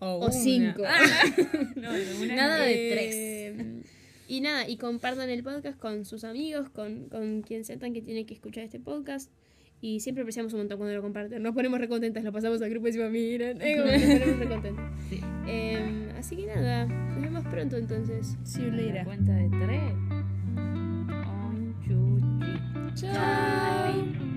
o O una. 5. No, no, una Nada de Eh, Y nada, y compartan el podcast con sus amigos, con, con quien sientan que tiene que escuchar este podcast. Y siempre apreciamos un montón cuando lo comparten. Nos ponemos recontentas, lo pasamos al grupo y decimos, miren, eh, nos ponemos recontentas. Sí. Eh, así que nada, nos vemos pronto entonces. You La later. cuenta de tres. Un. Chao.